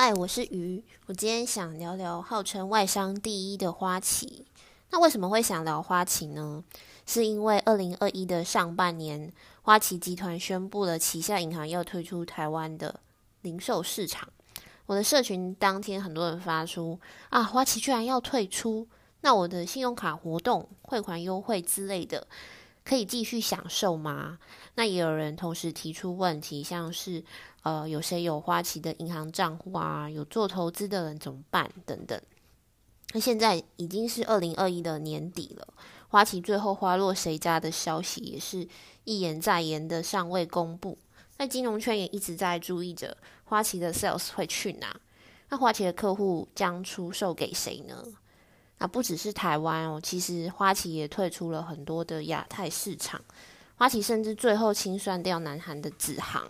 嗨，我是鱼。我今天想聊聊号称外商第一的花旗。那为什么会想聊花旗呢？是因为二零二一的上半年，花旗集团宣布了旗下银行要退出台湾的零售市场。我的社群当天，很多人发出啊，花旗居然要退出，那我的信用卡活动、汇款优惠之类的，可以继续享受吗？那也有人同时提出问题，像是。呃，有谁有花旗的银行账户啊？有做投资的人怎么办？等等。那现在已经是二零二一的年底了，花旗最后花落谁家的消息也是一言再言的尚未公布。那金融圈也一直在注意着花旗的 sales 会去哪？那花旗的客户将出售给谁呢？那不只是台湾哦，其实花旗也退出了很多的亚太市场。花旗甚至最后清算掉南韩的子航。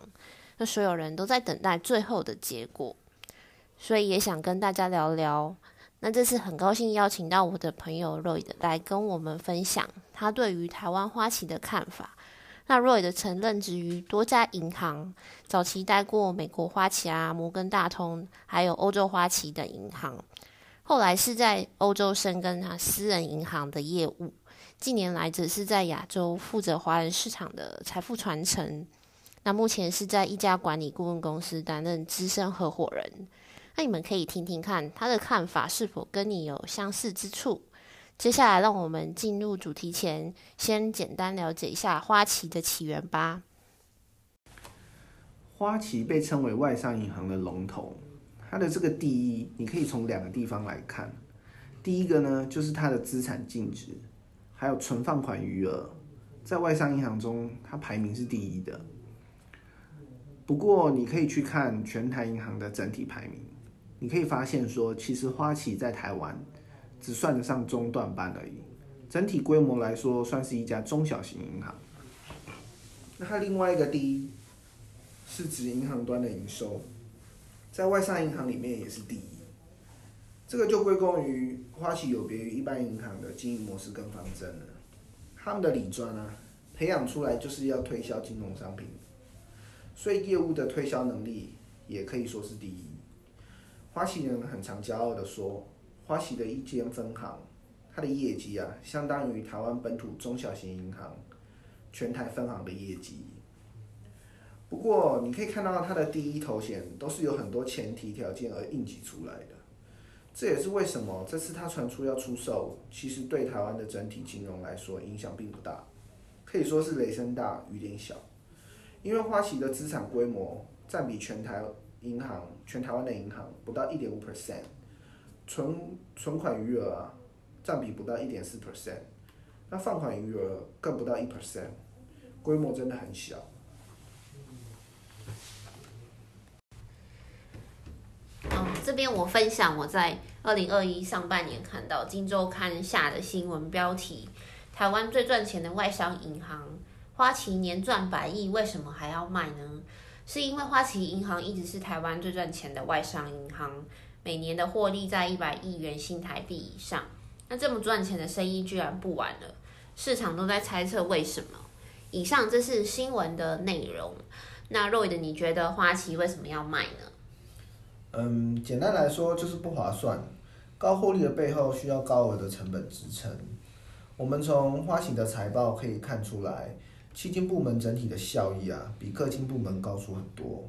那所有人都在等待最后的结果，所以也想跟大家聊聊。那这次很高兴邀请到我的朋友 Roy 来跟我们分享他对于台湾花旗的看法。那 Roy 的曾任职于多家银行，早期待过美国花旗啊、摩根大通，还有欧洲花旗等银行。后来是在欧洲深耕他私人银行的业务，近年来则是在亚洲负责华人市场的财富传承。那目前是在一家管理顾问公司担任资深合伙人。那你们可以听听看他的看法是否跟你有相似之处。接下来，让我们进入主题前，先简单了解一下花旗的起源吧。花旗被称为外商银行的龙头，它的这个第一，你可以从两个地方来看。第一个呢，就是它的资产净值，还有存放款余额，在外商银行中，它排名是第一的。不过，你可以去看全台银行的整体排名，你可以发现说，其实花旗在台湾只算得上中段班而已，整体规模来说，算是一家中小型银行。那它另外一个第一，是指银行端的营收，在外商银行里面也是第一。这个就归功于花旗有别于一般银行的经营模式跟方针了，他们的理专啊，培养出来就是要推销金融商品。所以业务的推销能力也可以说是第一。花旗人很常骄傲的说，花旗的一间分行，它的业绩啊，相当于台湾本土中小型银行全台分行的业绩。不过你可以看到它的第一头衔都是有很多前提条件而应急出来的，这也是为什么这次它传出要出售，其实对台湾的整体金融来说影响并不大，可以说是雷声大雨点小。因为花旗的资产规模占比全台银行、全台湾的银行不到一点五 percent，存存款余额啊占比不到一点四 percent，那放款余额更不到一 percent，规模真的很小。嗯，这边我分享我在二零二一上半年看到《金周刊》下的新闻标题：台湾最赚钱的外商银行。花旗年赚百亿，为什么还要卖呢？是因为花旗银行一直是台湾最赚钱的外商银行，每年的获利在一百亿元新台币以上。那这么赚钱的生意居然不玩了，市场都在猜测为什么。以上这是新闻的内容。那 Roy 的，你觉得花旗为什么要卖呢？嗯，简单来说就是不划算。高获利的背后需要高额的成本支撑。我们从花旗的财报可以看出来。基金部门整体的效益啊，比各金部门高出很多。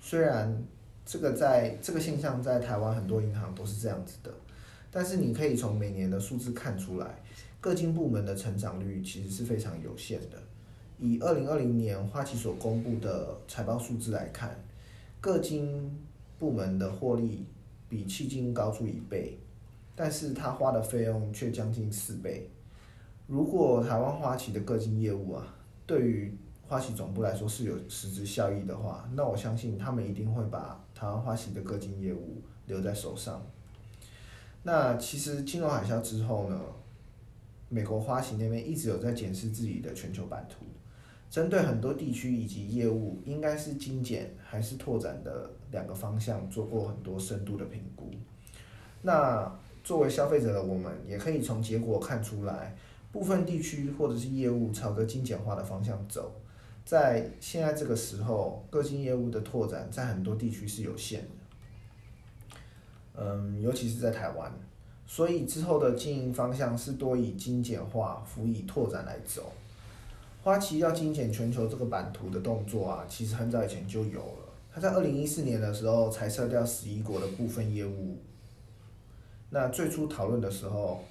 虽然这个在这个现象在台湾很多银行都是这样子的，但是你可以从每年的数字看出来，各金部门的成长率其实是非常有限的。以二零二零年花旗所公布的财报数字来看，各金部门的获利比迄金高出一倍，但是他花的费用却将近四倍。如果台湾花旗的各金业务啊，对于花旗总部来说是有实质效益的话，那我相信他们一定会把台湾花旗的各金业务留在手上。那其实金融海啸之后呢，美国花旗那边一直有在检视自己的全球版图，针对很多地区以及业务，应该是精简还是拓展的两个方向，做过很多深度的评估。那作为消费者的我们，也可以从结果看出来。部分地区或者是业务朝着精简化的方向走，在现在这个时候，个金业务的拓展在很多地区是有限的。嗯，尤其是在台湾，所以之后的经营方向是多以精简化、辅以拓展来走。花旗要精简全球这个版图的动作啊，其实很早以前就有了。他在二零一四年的时候裁撤掉十一国的部分业务。那最初讨论的时候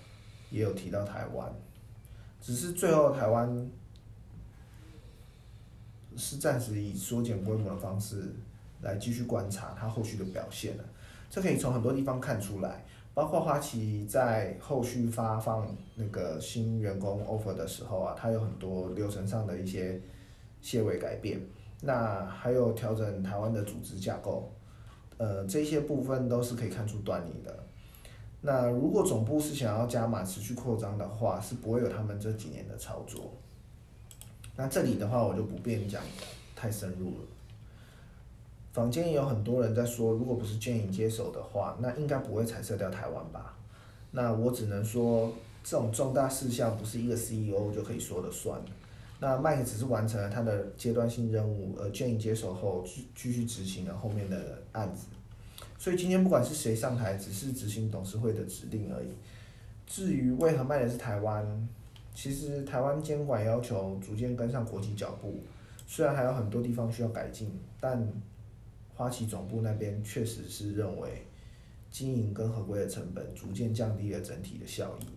也有提到台湾，只是最后台湾是暂时以缩减规模的方式来继续观察它后续的表现了。这可以从很多地方看出来。包括花旗在后续发放那个新员工 offer 的时候啊，它有很多流程上的一些些微改变，那还有调整台湾的组织架构，呃，这些部分都是可以看出端倪的。那如果总部是想要加码持续扩张的话，是不会有他们这几年的操作。那这里的话，我就不便讲太深入了。坊间也有很多人在说，如果不是建营接手的话，那应该不会裁撤掉台湾吧？那我只能说，这种重大事项不是一个 CEO 就可以说了算。那麦克只是完成了他的阶段性任务，而建营接手后继继续执行了后面的案子。所以今天不管是谁上台，只是执行董事会的指令而已。至于为何卖的是台湾，其实台湾监管要求逐渐跟上国际脚步，虽然还有很多地方需要改进，但。花旗总部那边确实是认为，经营跟合规的成本逐渐降低了整体的效益。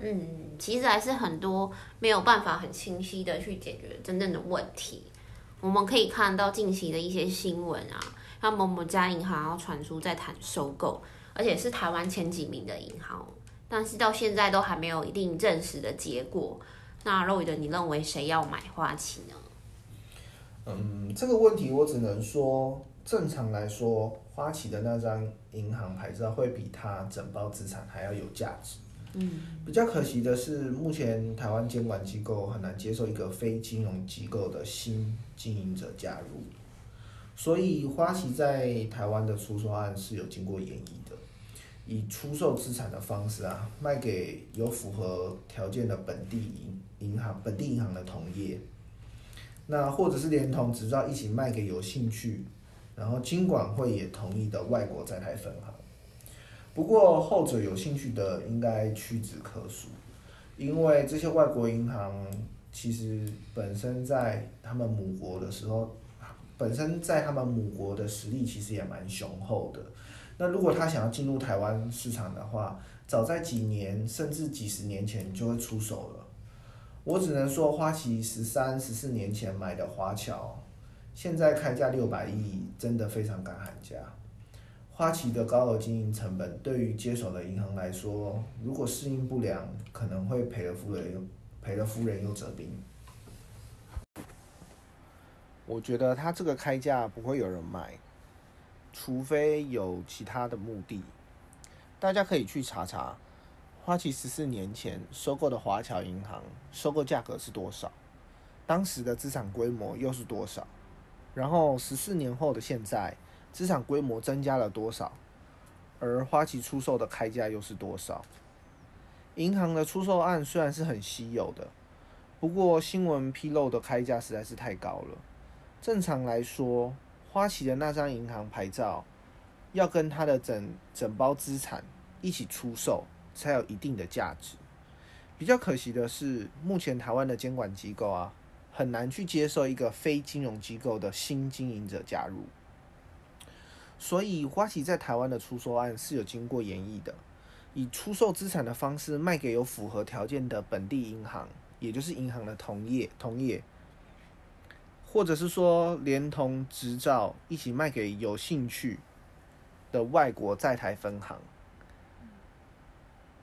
嗯，其实还是很多没有办法很清晰的去解决真正的问题。我们可以看到近期的一些新闻啊，像某某家银行要传出在谈收购，而且是台湾前几名的银行，但是到现在都还没有一定证实的结果。那肉宇的，你认为谁要买花旗呢？嗯，这个问题我只能说，正常来说，花旗的那张银行牌照会比它整包资产还要有价值。嗯，比较可惜的是，目前台湾监管机构很难接受一个非金融机构的新经营者加入，所以花旗在台湾的出售案是有经过演绎的，以出售资产的方式啊，卖给有符合条件的本地银银行、本地银行的同业。那或者是连同执照一起卖给有兴趣，然后金管会也同意的外国在台分行。不过后者有兴趣的应该屈指可数，因为这些外国银行其实本身在他们母国的时候，本身在他们母国的实力其实也蛮雄厚的。那如果他想要进入台湾市场的话，早在几年甚至几十年前就会出手了。我只能说，花旗十三、十四年前买的华侨，现在开价六百亿，真的非常敢喊价。花旗的高额经营成本，对于接手的银行来说，如果适应不良，可能会赔了夫人又赔了夫人又折兵。我觉得他这个开价不会有人买，除非有其他的目的。大家可以去查查。花旗十四年前收购的华侨银行，收购价格是多少？当时的资产规模又是多少？然后十四年后的现在，资产规模增加了多少？而花旗出售的开价又是多少？银行的出售案虽然是很稀有的，不过新闻披露的开价实在是太高了。正常来说，花旗的那张银行牌照要跟它的整整包资产一起出售。才有一定的价值。比较可惜的是，目前台湾的监管机构啊，很难去接受一个非金融机构的新经营者加入。所以，花旗在台湾的出售案是有经过演绎的，以出售资产的方式卖给有符合条件的本地银行，也就是银行的同业同业，或者是说连同执照一起卖给有兴趣的外国在台分行。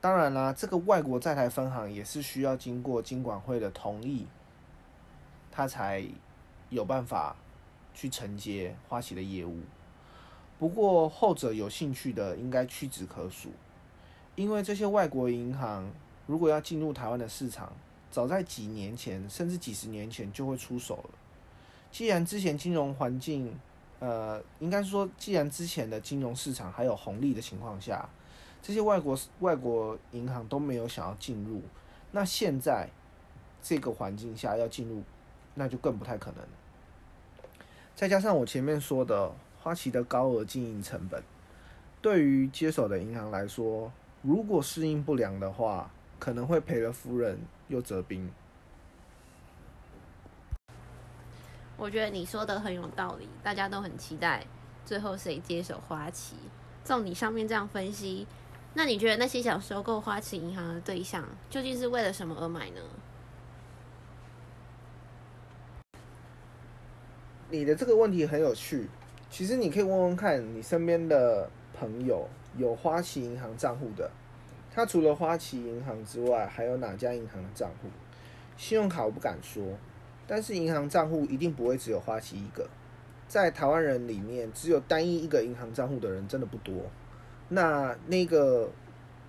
当然啦，这个外国在台分行也是需要经过金管会的同意，他才有办法去承接花旗的业务。不过后者有兴趣的应该屈指可数，因为这些外国银行如果要进入台湾的市场，早在几年前甚至几十年前就会出手了。既然之前金融环境，呃，应该说既然之前的金融市场还有红利的情况下。这些外国外国银行都没有想要进入，那现在这个环境下要进入，那就更不太可能。再加上我前面说的，花旗的高额经营成本，对于接手的银行来说，如果适应不良的话，可能会赔了夫人又折兵。我觉得你说的很有道理，大家都很期待最后谁接手花旗。照你上面这样分析，那你觉得那些想收购花旗银行的对象，究竟是为了什么而买呢？你的这个问题很有趣，其实你可以问问看你身边的朋友有花旗银行账户的，他除了花旗银行之外，还有哪家银行的账户？信用卡我不敢说，但是银行账户一定不会只有花旗一个。在台湾人里面，只有单一一个银行账户的人真的不多。那那个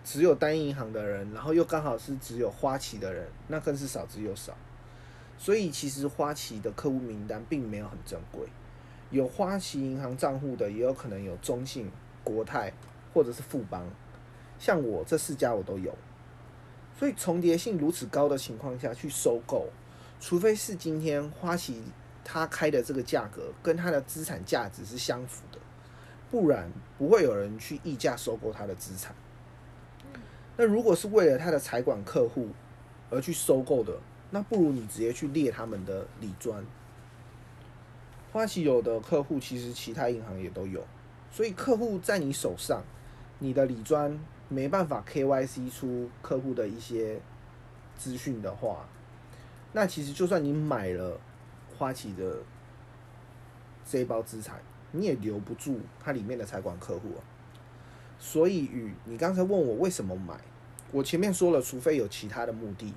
只有单一银行的人，然后又刚好是只有花旗的人，那更是少之又少。所以其实花旗的客户名单并没有很珍贵。有花旗银行账户的，也有可能有中信、国泰或者是富邦。像我这四家我都有。所以重叠性如此高的情况下去收购，除非是今天花旗。他开的这个价格跟他的资产价值是相符，不然不会有人去溢价收购他的资产。那如果是为了他的财管客户而去收购的，那不如你直接去列他们的理专。花旗有的客户其实其他银行也都有，所以客户在你手上，你的理专没办法 KYC 出客户的一些资讯的话，那其实就算你买了。花旗的这一包资产，你也留不住它里面的财管客户啊。所以，与你刚才问我为什么买，我前面说了，除非有其他的目的。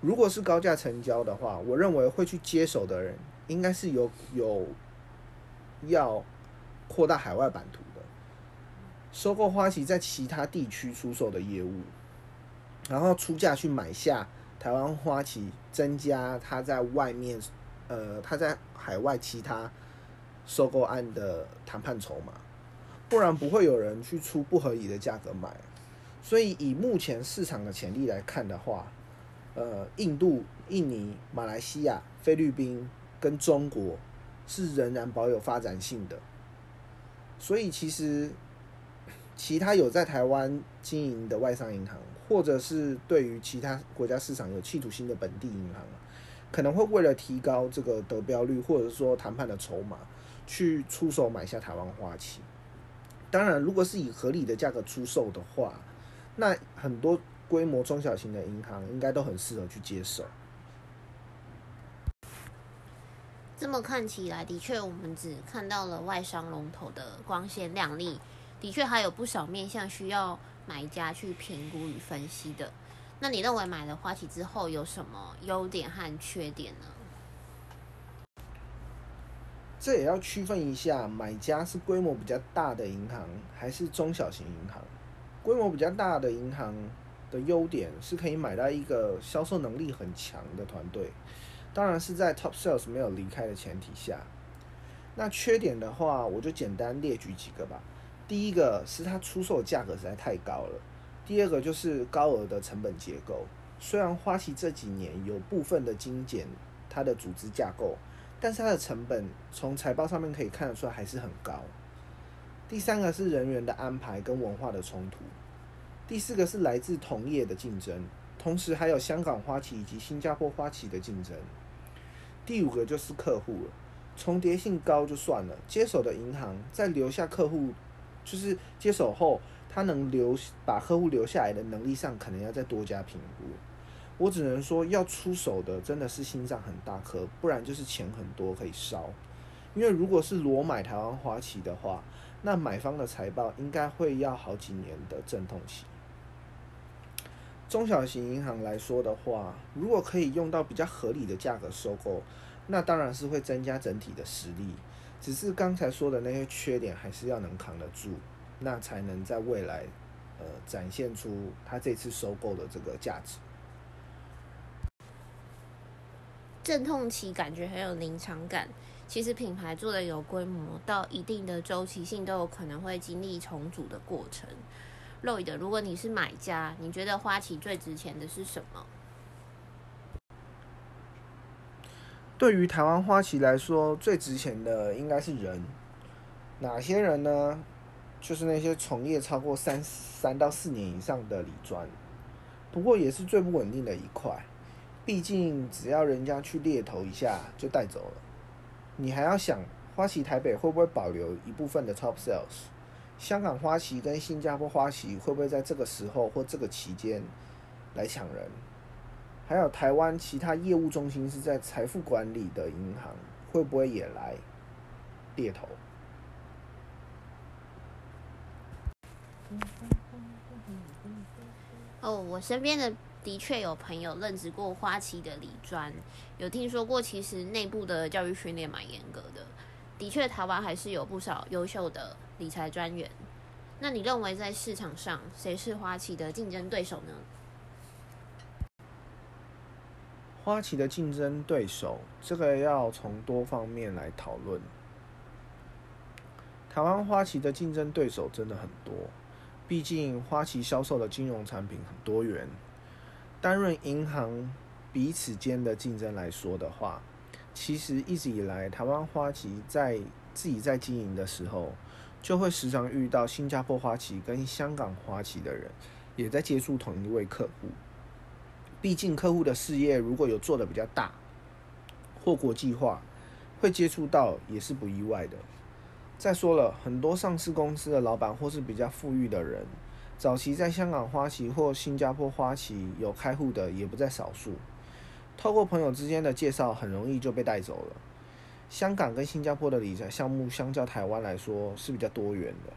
如果是高价成交的话，我认为会去接手的人，应该是有有要扩大海外版图的，收购花旗在其他地区出售的业务，然后出价去买下台湾花旗，增加它在外面。呃，他在海外其他收购案的谈判筹码，不然不会有人去出不合理的价格买。所以以目前市场的潜力来看的话，呃，印度、印尼、马来西亚、菲律宾跟中国是仍然保有发展性的。所以其实其他有在台湾经营的外商银行，或者是对于其他国家市场有企图心的本地银行。可能会为了提高这个得标率，或者说谈判的筹码，去出手买下台湾花旗。当然，如果是以合理的价格出售的话，那很多规模中小型的银行应该都很适合去接手。这么看起来，的确，我们只看到了外商龙头的光鲜亮丽，的确还有不少面向需要买家去评估与分析的。那你认为买了花旗之后有什么优点和缺点呢？这也要区分一下，买家是规模比较大的银行还是中小型银行。规模比较大的银行的优点是可以买到一个销售能力很强的团队，当然是在 Top Sales 没有离开的前提下。那缺点的话，我就简单列举几个吧。第一个是它出售价格实在太高了。第二个就是高额的成本结构，虽然花旗这几年有部分的精简它的组织架构，但是它的成本从财报上面可以看得出来还是很高。第三个是人员的安排跟文化的冲突，第四个是来自同业的竞争，同时还有香港花旗以及新加坡花旗的竞争。第五个就是客户了，重叠性高就算了，接手的银行在留下客户，就是接手后。他能留把客户留下来的能力上，可能要再多加评估。我只能说，要出手的真的是心脏很大颗，不然就是钱很多可以烧。因为如果是裸买台湾花旗的话，那买方的财报应该会要好几年的阵痛期。中小型银行来说的话，如果可以用到比较合理的价格收购，那当然是会增加整体的实力。只是刚才说的那些缺点，还是要能扛得住。那才能在未来，呃，展现出它这次收购的这个价值。阵痛期感觉很有临场感。其实品牌做的有规模，到一定的周期性都有可能会经历重组的过程。Lloyd，如果你是买家，你觉得花旗最值钱的是什么？对于台湾花旗来说，最值钱的应该是人。哪些人呢？就是那些从业超过三三到四年以上的理专，不过也是最不稳定的一块。毕竟只要人家去猎头一下就带走了，你还要想花旗台北会不会保留一部分的 top sales？香港花旗跟新加坡花旗会不会在这个时候或这个期间来抢人？还有台湾其他业务中心是在财富管理的银行，会不会也来猎头？哦，我身边的的确有朋友任职过花旗的理专，有听说过，其实内部的教育训练蛮严格的。的确，台湾还是有不少优秀的理财专员。那你认为在市场上谁是花旗的竞争对手呢？花旗的竞争对手，这个要从多方面来讨论。台湾花旗的竞争对手真的很多。毕竟花旗销售的金融产品很多元，担任银行彼此间的竞争来说的话，其实一直以来台湾花旗在自己在经营的时候，就会时常遇到新加坡花旗跟香港花旗的人，也在接触同一位客户。毕竟客户的事业如果有做的比较大或国际化，会接触到也是不意外的。再说了很多上市公司的老板或是比较富裕的人，早期在香港花旗或新加坡花旗有开户的也不在少数。透过朋友之间的介绍，很容易就被带走了。香港跟新加坡的理财项目相较台湾来说是比较多元的，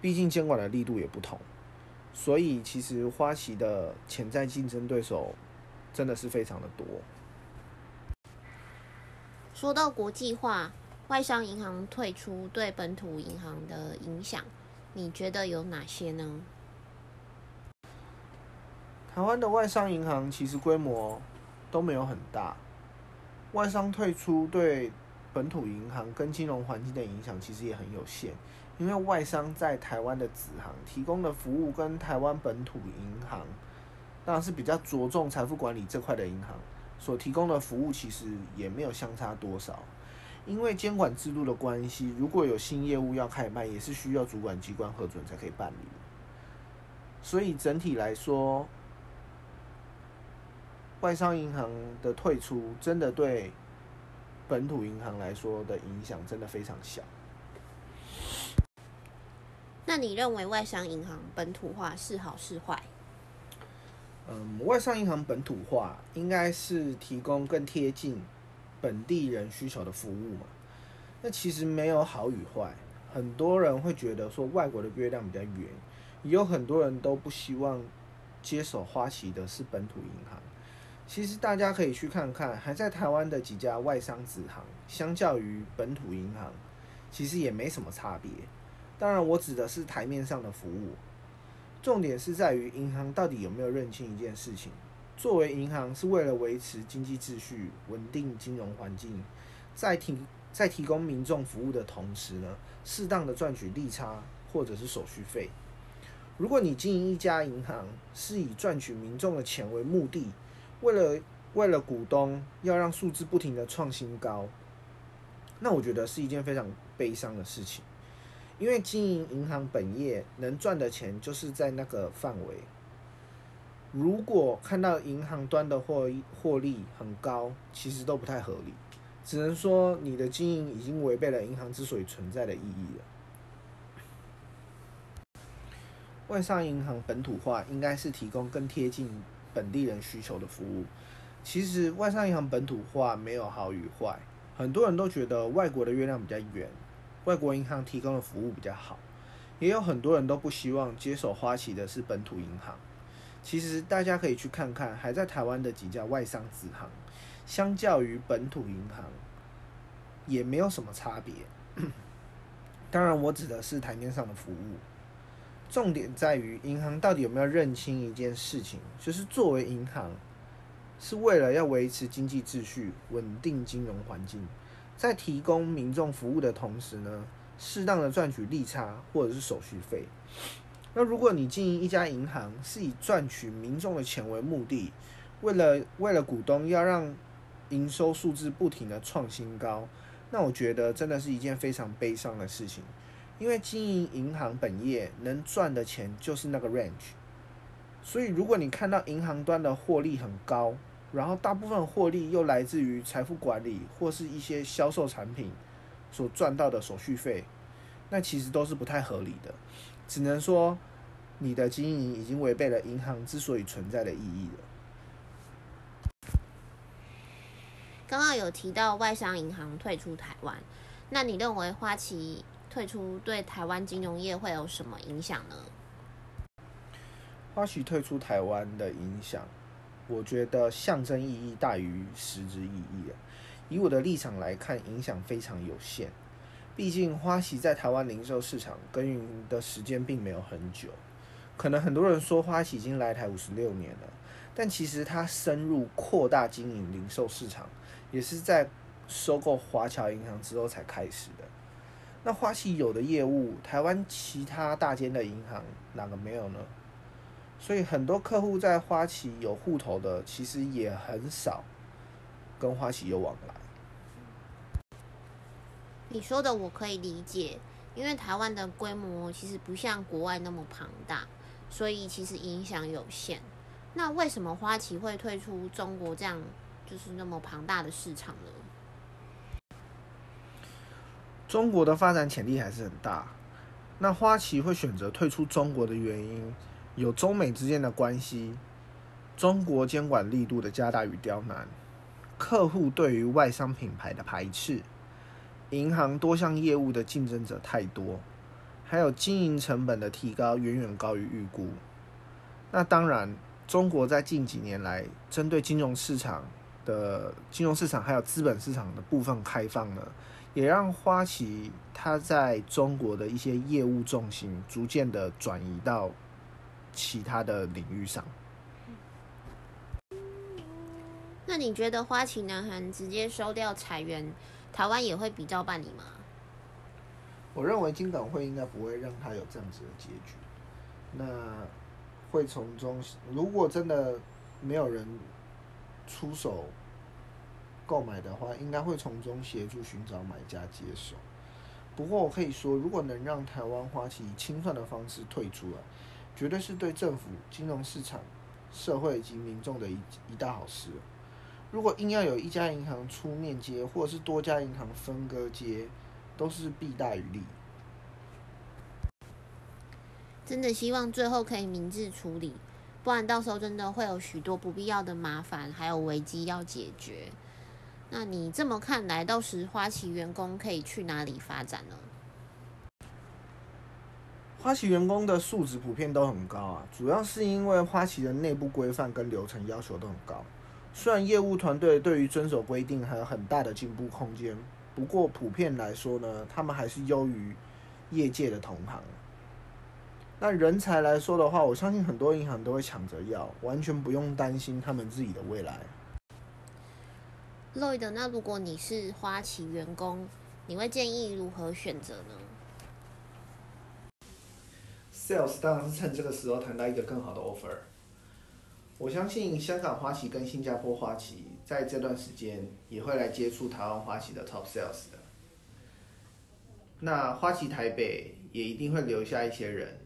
毕竟监管的力度也不同，所以其实花旗的潜在竞争对手真的是非常的多。说到国际化。外商银行退出对本土银行的影响，你觉得有哪些呢？台湾的外商银行其实规模都没有很大，外商退出对本土银行跟金融环境的影响其实也很有限，因为外商在台湾的子行提供的服务跟台湾本土银行当然是比较着重财富管理这块的银行所提供的服务，其实也没有相差多少。因为监管制度的关系，如果有新业务要开办，也是需要主管机关核准才可以办理。所以整体来说，外商银行的退出，真的对本土银行来说的影响真的非常小。那你认为外商银行本土化是好是坏？嗯，外商银行本土化应该是提供更贴近。本地人需求的服务嘛，那其实没有好与坏。很多人会觉得说外国的月亮比较圆，也有很多人都不希望接手花旗的是本土银行。其实大家可以去看看，还在台湾的几家外商子行，相较于本土银行，其实也没什么差别。当然，我指的是台面上的服务，重点是在于银行到底有没有认清一件事情。作为银行，是为了维持经济秩序、稳定金融环境，在提在提供民众服务的同时呢，适当的赚取利差或者是手续费。如果你经营一家银行是以赚取民众的钱为目的，为了为了股东要让数字不停的创新高，那我觉得是一件非常悲伤的事情。因为经营银行本业能赚的钱就是在那个范围。如果看到银行端的获获利很高，其实都不太合理，只能说你的经营已经违背了银行之所以存在的意义了。外商银行本土化应该是提供更贴近本地人需求的服务。其实外商银行本土化没有好与坏，很多人都觉得外国的月亮比较圆，外国银行提供的服务比较好，也有很多人都不希望接手花旗的是本土银行。其实大家可以去看看，还在台湾的几家外商子行，相较于本土银行，也没有什么差别。当然，我指的是台面上的服务。重点在于银行到底有没有认清一件事情，就是作为银行，是为了要维持经济秩序、稳定金融环境，在提供民众服务的同时呢，适当的赚取利差或者是手续费。那如果你经营一家银行是以赚取民众的钱为目的，为了为了股东要让营收数字不停的创新高，那我觉得真的是一件非常悲伤的事情，因为经营银行本业能赚的钱就是那个 range，所以如果你看到银行端的获利很高，然后大部分获利又来自于财富管理或是一些销售产品所赚到的手续费，那其实都是不太合理的，只能说你的经营已经违背了银行之所以存在的意义了。刚刚有提到外商银行退出台湾，那你认为花旗退出对台湾金融业会有什么影响呢？花旗退出台湾的影响，我觉得象征意义大于实质意义以我的立场来看，影响非常有限。毕竟花旗在台湾零售市场耕耘的时间并没有很久，可能很多人说花旗已经来台五十六年了，但其实它深入扩大经营零售市场。也是在收购华侨银行之后才开始的。那花旗有的业务，台湾其他大间的银行哪个没有呢？所以很多客户在花旗有户头的，其实也很少跟花旗有往来。你说的我可以理解，因为台湾的规模其实不像国外那么庞大，所以其实影响有限。那为什么花旗会退出中国这样？就是那么庞大的市场了。中国的发展潜力还是很大。那花旗会选择退出中国的原因，有中美之间的关系，中国监管力度的加大与刁难，客户对于外商品牌的排斥，银行多项业务的竞争者太多，还有经营成本的提高远远高于预估。那当然，中国在近几年来针对金融市场。的金融市场还有资本市场的部分开放呢，也让花旗它在中国的一些业务重心逐渐的转移到其他的领域上。那你觉得花旗南韩直接收掉裁员，台湾也会比照办理吗？我认为金管会应该不会让他有这样子的结局。那会从中，如果真的没有人。出手购买的话，应该会从中协助寻找买家接手。不过我可以说，如果能让台湾花旗以清算的方式退出了，绝对是对政府、金融市场、社会以及民众的一一大好事。如果硬要有一家银行出面接，或者是多家银行分割接，都是弊大于利。真的希望最后可以明智处理。不然到时候真的会有许多不必要的麻烦，还有危机要解决。那你这么看来，到时花旗员工可以去哪里发展呢？花旗员工的素质普遍都很高啊，主要是因为花旗的内部规范跟流程要求都很高。虽然业务团队对于遵守规定还有很大的进步空间，不过普遍来说呢，他们还是优于业界的同行。那人才来说的话，我相信很多银行都会抢着要，完全不用担心他们自己的未来。Lloyd，那如果你是花旗员工，你会建议如何选择呢？Sales 当然是趁这个时候谈到一个更好的 offer。我相信香港花旗跟新加坡花旗在这段时间也会来接触台湾花旗的 Top Sales 的。那花旗台北也一定会留下一些人。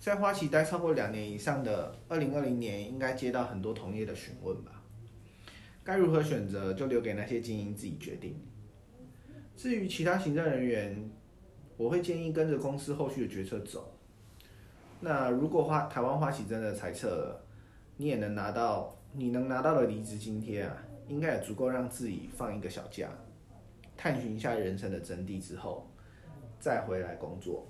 在花旗待超过两年以上的，二零二零年应该接到很多同业的询问吧？该如何选择，就留给那些精英自己决定。至于其他行政人员，我会建议跟着公司后续的决策走。那如果花台湾花旗真的裁撤了，你也能拿到你能拿到的离职津贴啊，应该也足够让自己放一个小假，探寻一下人生的真谛之后，再回来工作。